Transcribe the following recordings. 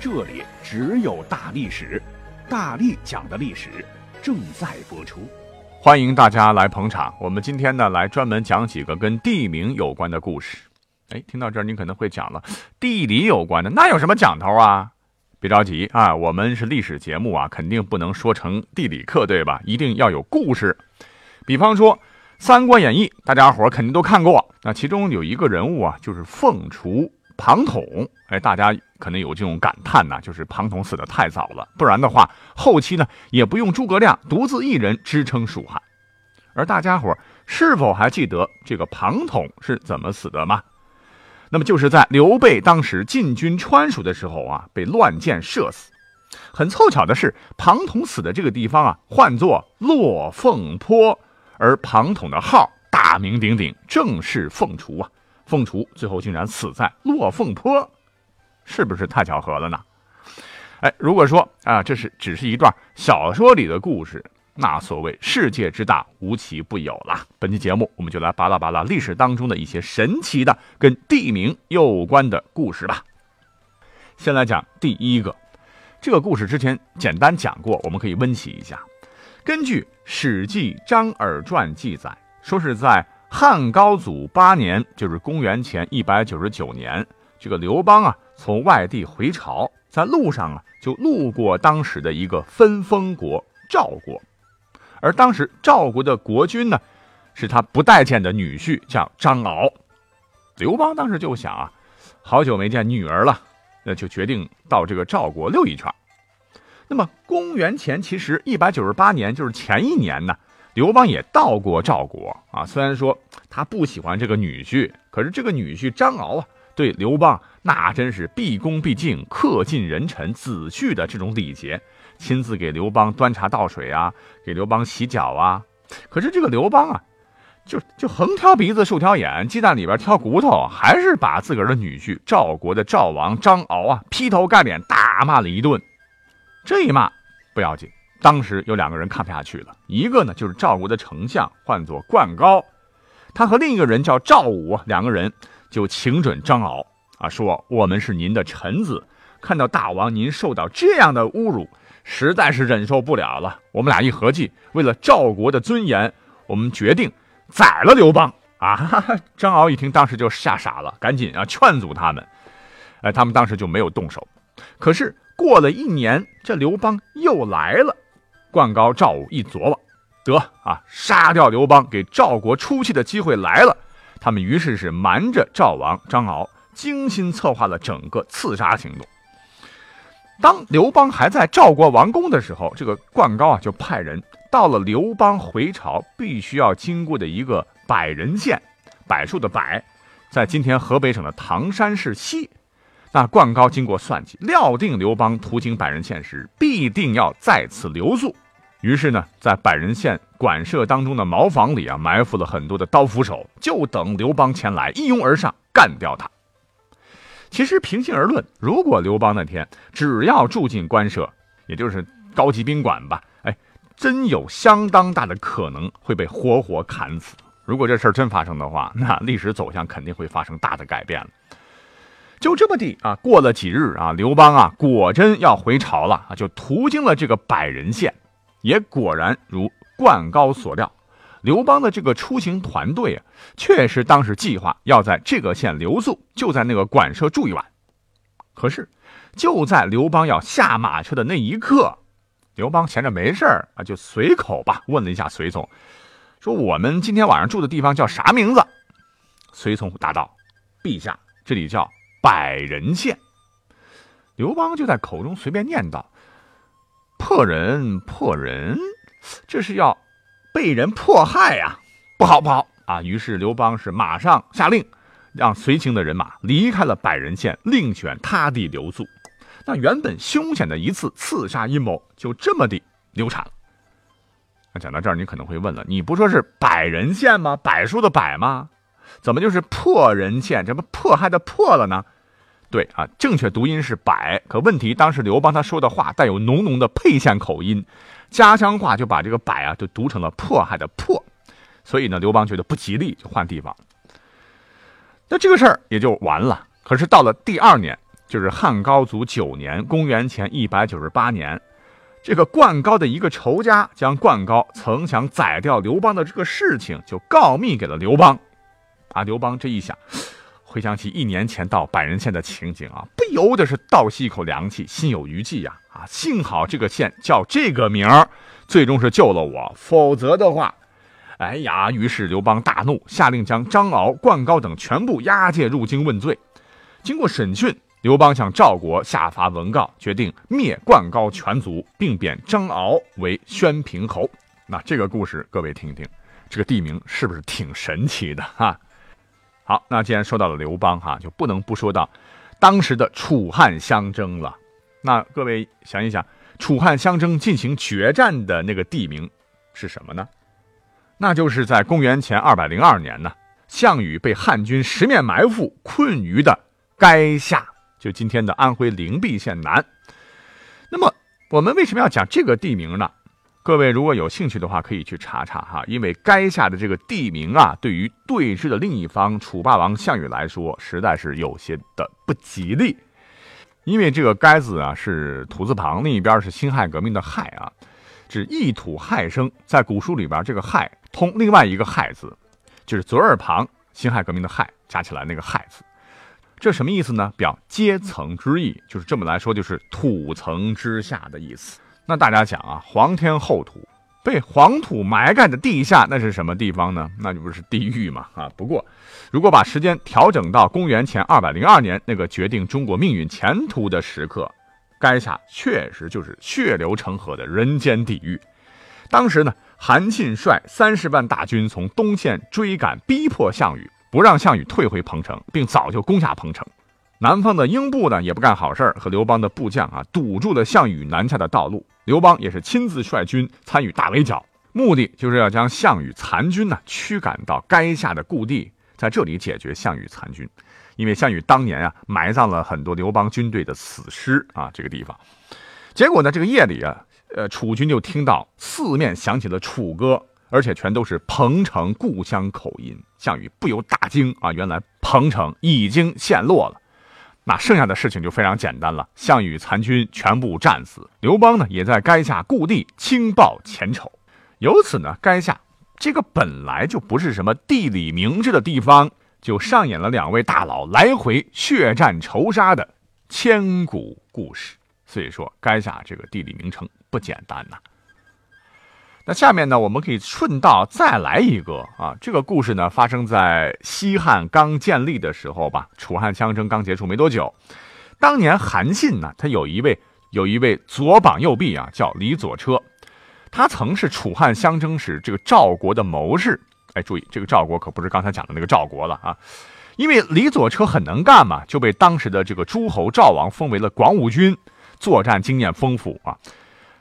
这里只有大历史，大力讲的历史正在播出。欢迎大家来捧场。我们今天呢，来专门讲几个跟地名有关的故事。哎，听到这儿，你可能会讲了，地理有关的那有什么讲头啊？别着急啊，我们是历史节目啊，肯定不能说成地理课，对吧？一定要有故事。比方说《三国演义》，大家伙肯定都看过。那其中有一个人物啊，就是凤雏庞统。哎，大家可能有这种感叹呐，就是庞统死的太早了，不然的话，后期呢也不用诸葛亮独自一人支撑蜀汉。而大家伙是否还记得这个庞统是怎么死的吗？那么就是在刘备当时进军川蜀的时候啊，被乱箭射死。很凑巧的是，庞统死的这个地方啊，唤作落凤坡，而庞统的号大名鼎鼎，正是凤雏啊。凤雏最后竟然死在落凤坡，是不是太巧合了呢？哎，如果说啊，这是只是一段小说里的故事。那所谓世界之大，无奇不有啦。本期节目，我们就来扒拉扒拉历史当中的一些神奇的跟地名有关的故事吧。先来讲第一个，这个故事之前简单讲过，我们可以温习一下。根据《史记·张耳传》记载，说是在汉高祖八年，就是公元前一百九十九年，这个刘邦啊从外地回朝，在路上啊就路过当时的一个分封国赵国。而当时赵国的国君呢，是他不待见的女婿，叫张敖。刘邦当时就想啊，好久没见女儿了，那就决定到这个赵国溜一圈。那么公元前其实一百九十八年，就是前一年呢，刘邦也到过赵国啊。虽然说他不喜欢这个女婿，可是这个女婿张敖啊，对刘邦那真是毕恭毕敬、恪尽人臣子婿的这种礼节。亲自给刘邦端茶倒水啊，给刘邦洗脚啊。可是这个刘邦啊，就就横挑鼻子竖挑眼，鸡蛋里边挑骨头，还是把自个儿的女婿赵国的赵王张敖啊劈头盖脸大骂了一顿。这一骂不要紧，当时有两个人看不下去了，一个呢就是赵国的丞相，唤作灌高，他和另一个人叫赵武，两个人就请准张敖啊，说我们是您的臣子，看到大王您受到这样的侮辱。实在是忍受不了了，我们俩一合计，为了赵国的尊严，我们决定宰了刘邦啊！张敖一听，当时就吓傻了，赶紧啊劝阻他们。哎，他们当时就没有动手。可是过了一年，这刘邦又来了。灌高、赵武一琢磨，得啊，杀掉刘邦，给赵国出气的机会来了。他们于是是瞒着赵王张敖，精心策划了整个刺杀行动。当刘邦还在赵国王宫的时候，这个灌高啊就派人到了刘邦回朝必须要经过的一个百人县，柏树的柏，在今天河北省的唐山市西。那灌高经过算计，料定刘邦途经百人县时必定要在此留宿，于是呢，在百人县馆舍当中的茅房里啊，埋伏了很多的刀斧手，就等刘邦前来，一拥而上干掉他。其实平心而论，如果刘邦那天只要住进官舍，也就是高级宾馆吧，哎，真有相当大的可能会被活活砍死。如果这事儿真发生的话，那历史走向肯定会发生大的改变了。就这么地啊，过了几日啊，刘邦啊果真要回朝了啊，就途经了这个百人县，也果然如灌高所料。刘邦的这个出行团队啊，确实当时计划要在这个县留宿，就在那个馆舍住一晚。可是，就在刘邦要下马车的那一刻，刘邦闲着没事啊，就随口吧问了一下随从，说：“我们今天晚上住的地方叫啥名字？”随从答道：“陛下，这里叫百人县。”刘邦就在口中随便念叨：“破人，破人，这是要……”被人迫害呀，不好不好啊！于是刘邦是马上下令，让随行的人马离开了百人县，另选他地留宿。那原本凶险的一次刺杀阴谋就这么地流产了。那讲到这儿，你可能会问了：你不说是百人县吗？柏树的柏吗？怎么就是破人县？这不迫害的破了呢？对啊，正确读音是柏，可问题当时刘邦他说的话带有浓浓的沛县口音，家乡话就把这个柏啊就读成了迫害的迫，所以呢，刘邦觉得不吉利，就换地方。那这个事儿也就完了。可是到了第二年，就是汉高祖九年，公元前一百九十八年，这个灌高的一个仇家将灌高曾想宰掉刘邦的这个事情就告密给了刘邦。啊，刘邦这一想。回想起一年前到百人县的情景啊，不由得是倒吸一口凉气，心有余悸呀！啊，幸好这个县叫这个名儿，最终是救了我，否则的话，哎呀！于是刘邦大怒，下令将张敖、灌高等全部押解入京问罪。经过审讯，刘邦向赵国下发文告，决定灭灌高全族，并贬张敖为宣平侯。那这个故事，各位听听，这个地名是不是挺神奇的哈？好，那既然说到了刘邦哈，就不能不说到当时的楚汉相争了。那各位想一想，楚汉相争进行决战的那个地名是什么呢？那就是在公元前二百零二年呢，项羽被汉军十面埋伏困于的垓下，就今天的安徽灵璧县南。那么我们为什么要讲这个地名呢？各位如果有兴趣的话，可以去查查哈，因为垓下的这个地名啊，对于对峙的另一方楚霸王项羽来说，实在是有些的不吉利。因为这个垓字啊是土字旁，另一边是辛亥革命的亥啊，指一土亥生。在古书里边，这个亥通另外一个亥字，就是左耳旁辛亥革命的亥加起来那个亥字，这什么意思呢？表阶层之意，就是这么来说，就是土层之下的意思。那大家讲啊，皇天厚土，被黄土埋盖的地下，那是什么地方呢？那就不是地狱嘛啊！不过，如果把时间调整到公元前二百零二年那个决定中国命运前途的时刻，垓下确实就是血流成河的人间地狱。当时呢，韩信率三十万大军从东线追赶，逼迫项羽，不让项羽退回彭城，并早就攻下彭城。南方的英布呢，也不干好事和刘邦的部将啊，堵住了项羽南下的道路。刘邦也是亲自率军参与大围剿，目的就是要将项羽残军呢驱赶到垓下的故地，在这里解决项羽残军。因为项羽当年啊埋葬了很多刘邦军队的死尸啊，这个地方。结果呢，这个夜里啊，呃，楚军就听到四面响起了楚歌，而且全都是彭城故乡口音。项羽不由大惊啊，原来彭城已经陷落了。那剩下的事情就非常简单了，项羽残军全部战死，刘邦呢也在垓下故地轻报前仇。由此呢，垓下这个本来就不是什么地理明智的地方，就上演了两位大佬来回血战仇杀的千古故事。所以说，垓下这个地理名称不简单呐。那下面呢，我们可以顺道再来一个啊。这个故事呢，发生在西汉刚建立的时候吧，楚汉相争刚结束没多久。当年韩信呢，他有一位有一位左膀右臂啊，叫李左车，他曾是楚汉相争时这个赵国的谋士。哎，注意，这个赵国可不是刚才讲的那个赵国了啊。因为李左车很能干嘛，就被当时的这个诸侯赵王封为了广武军，作战经验丰富啊。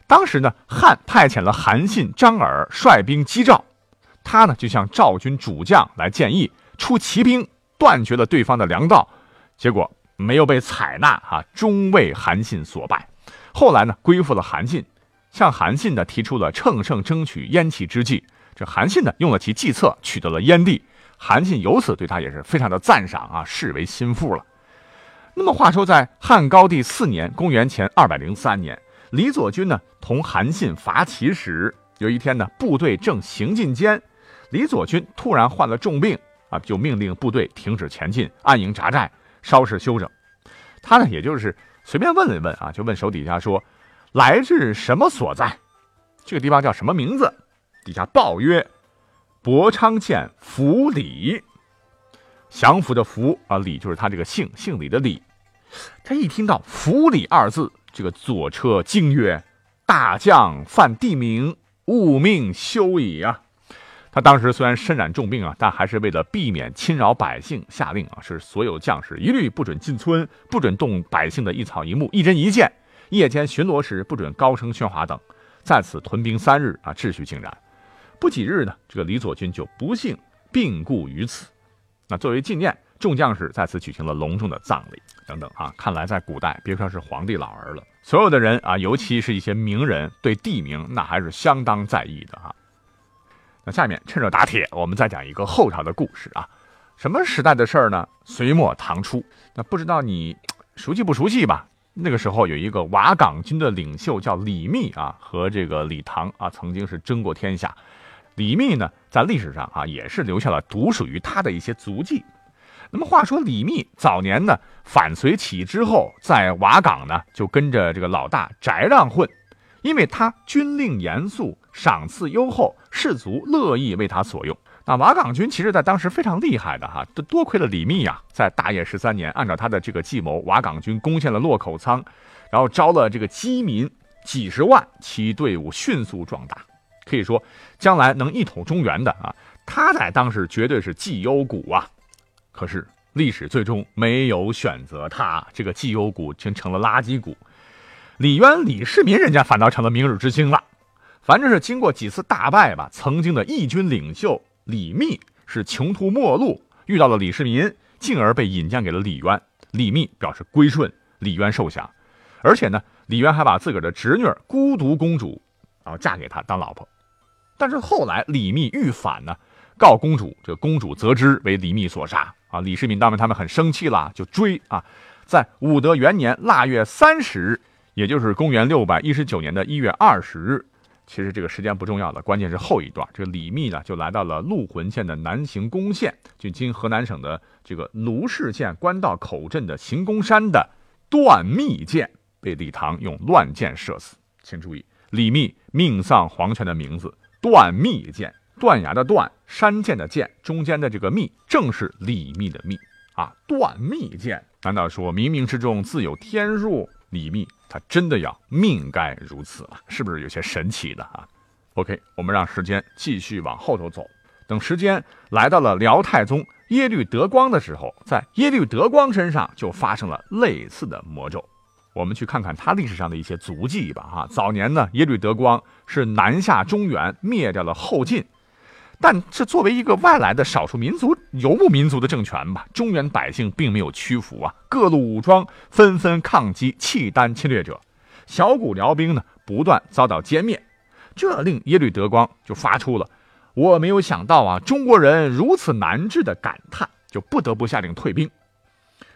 当时呢，汉派遣了韩信、张耳率兵击赵，他呢就向赵军主将来建议出骑兵断绝了对方的粮道，结果没有被采纳，哈，终为韩信所败。后来呢，归附了韩信，向韩信呢提出了乘胜争取燕齐之计。这韩信呢用了其计策，取得了燕地。韩信由此对他也是非常的赞赏啊，视为心腹了。那么话说，在汉高帝四年（公元前二百零三年）。李左军呢，同韩信伐齐时，有一天呢，部队正行进间，李左军突然患了重病啊，就命令部队停止前进，安营扎寨，稍事休整。他呢，也就是随便问了问啊，就问手底下说：“来至什么所在？这个地方叫什么名字？”底下报曰：“博昌县府里。”降服的服啊，李就是他这个姓，姓李的李。他一听到“府里”二字。这个左车惊曰：“大将犯地名，勿命休矣啊！”他当时虽然身染重病啊，但还是为了避免侵扰百姓，下令啊，是所有将士一律不准进村，不准动百姓的一草一木、一针一线。夜间巡逻时不准高声喧哗等。在此屯兵三日啊，秩序井然。不几日呢，这个李左军就不幸病故于此。那作为纪念，众将士在此举行了隆重的葬礼等等啊。看来在古代，别说是皇帝老儿了，所有的人啊，尤其是一些名人，对地名那还是相当在意的哈。那下面趁热打铁，我们再讲一个后朝的故事啊。什么时代的事儿呢？隋末唐初。那不知道你熟悉不熟悉吧？那个时候有一个瓦岗军的领袖叫李密啊，和这个李唐啊曾经是争过天下。李密呢，在历史上啊也是留下了独属于他的一些足迹。那么话说，李密早年呢反隋起义之后，在瓦岗呢就跟着这个老大翟让混。因为他军令严肃，赏赐优厚，士卒乐意为他所用。那瓦岗军其实在当时非常厉害的哈，都多亏了李密呀，在大业十三年，按照他的这个计谋，瓦岗军攻陷了洛口仓，然后招了这个饥民几十万，其队伍迅速壮大，可以说将来能一统中原的啊，他在当时绝对是绩优股啊。可是历史最终没有选择他，这个绩优股竟成了垃圾股。李渊、李世民，人家反倒成了明日之星了。反正是经过几次大败吧，曾经的义军领袖李密是穷途末路，遇到了李世民，进而被引荐给了李渊。李密表示归顺，李渊受降。而且呢，李渊还把自个儿的侄女孤独公主，然后嫁给他当老婆。但是后来李密欲反呢，告公主，这公主则知为李密所杀啊。李世民当然他们很生气了，就追啊。在武德元年腊月三十日。也就是公元六百一十九年的一月二十日，其实这个时间不重要了，关键是后一段。这个李密呢，就来到了陆浑县的南行宫县，就今河南省的这个卢氏县官道口镇的行宫山的段密剑，被李唐用乱箭射死。请注意，李密命丧黄泉的名字段密剑，断崖的断，山涧的涧，中间的这个密，正是李密的密啊。断密剑，难道说冥冥之中自有天数？李密他真的要命该如此了，是不是有些神奇的啊？OK，我们让时间继续往后头走。等时间来到了辽太宗耶律德光的时候，在耶律德光身上就发生了类似的魔咒。我们去看看他历史上的一些足迹吧。哈，早年呢，耶律德光是南下中原，灭掉了后晋。但是作为一个外来的少数民族游牧民族的政权吧，中原百姓并没有屈服啊，各路武装纷纷抗击契丹侵略者，小股辽兵呢不断遭到歼灭，这令耶律德光就发出了“我没有想到啊，中国人如此难治”的感叹，就不得不下令退兵。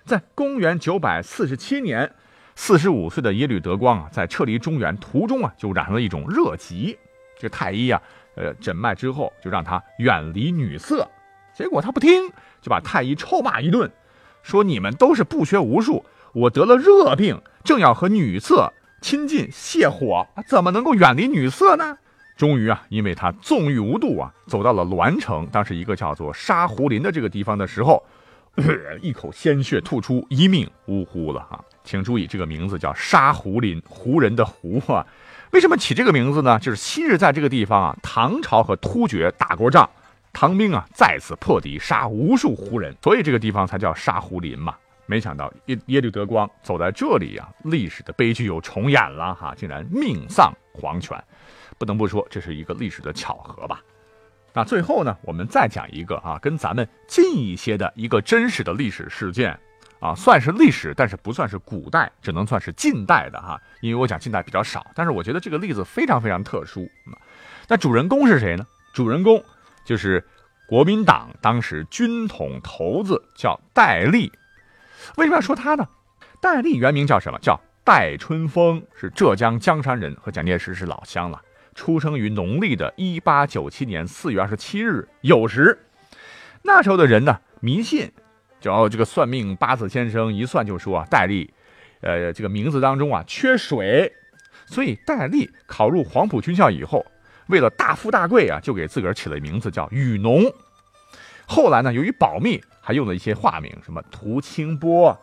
在公元九百四十七年，四十五岁的耶律德光啊，在撤离中原途中啊，就染上了一种热疾，这太医啊。呃，诊脉之后就让他远离女色，结果他不听，就把太医臭骂一顿，说你们都是不学无术，我得了热病，正要和女色亲近泻火，怎么能够远离女色呢？终于啊，因为他纵欲无度啊，走到了栾城，当时一个叫做沙湖林的这个地方的时候，一口鲜血吐出，一命呜呼了哈。请注意，这个名字叫沙湖林，湖人的湖啊。为什么起这个名字呢？就是昔日在这个地方啊，唐朝和突厥打过仗，唐兵啊再次破敌，杀无数胡人，所以这个地方才叫沙湖林嘛。没想到耶耶律德光走在这里啊，历史的悲剧又重演了哈，竟然命丧黄泉。不能不说这是一个历史的巧合吧。那最后呢，我们再讲一个啊，跟咱们近一些的一个真实的历史事件。啊，算是历史，但是不算是古代，只能算是近代的哈。因为我讲近代比较少，但是我觉得这个例子非常非常特殊。那主人公是谁呢？主人公就是国民党当时军统头子，叫戴笠。为什么要说他呢？戴笠原名叫什么？叫戴春风，是浙江江山人，和蒋介石是老乡了。出生于农历的一八九七年四月二十七日酉时。那时候的人呢，迷信。叫这个算命八字先生一算就说啊，戴笠，呃，这个名字当中啊缺水，所以戴笠考入黄埔军校以后，为了大富大贵啊，就给自个儿起了名字叫雨农。后来呢，由于保密，还用了一些化名，什么涂清波、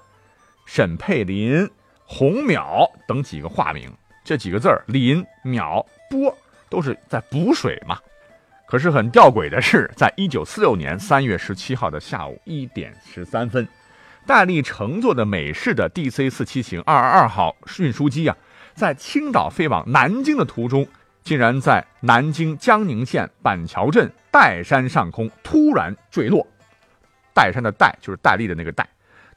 沈佩林、洪淼等几个化名。这几个字儿，林、淼、波，都是在补水嘛。可是很吊诡的是，在一九四六年三月十七号的下午一点十三分，戴笠乘坐的美式的 DC 四七型二二二号运输机啊，在青岛飞往南京的途中，竟然在南京江宁县板桥镇岱山上空突然坠落。岱山的岱就是戴笠的那个岱，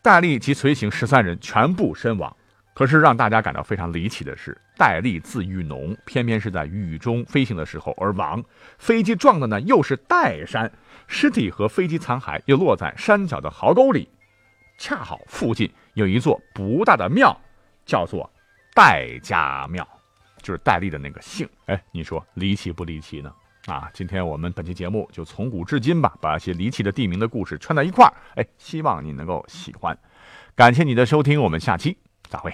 戴笠及随行十三人全部身亡。可是让大家感到非常离奇的是，戴笠字玉农，偏偏是在雨中飞行的时候而亡。飞机撞的呢又是岱山，尸体和飞机残骸又落在山脚的壕沟里，恰好附近有一座不大的庙，叫做戴家庙，就是戴笠的那个姓。哎，你说离奇不离奇呢？啊，今天我们本期节目就从古至今吧，把一些离奇的地名的故事串在一块儿。哎，希望你能够喜欢，感谢你的收听，我们下期。再会。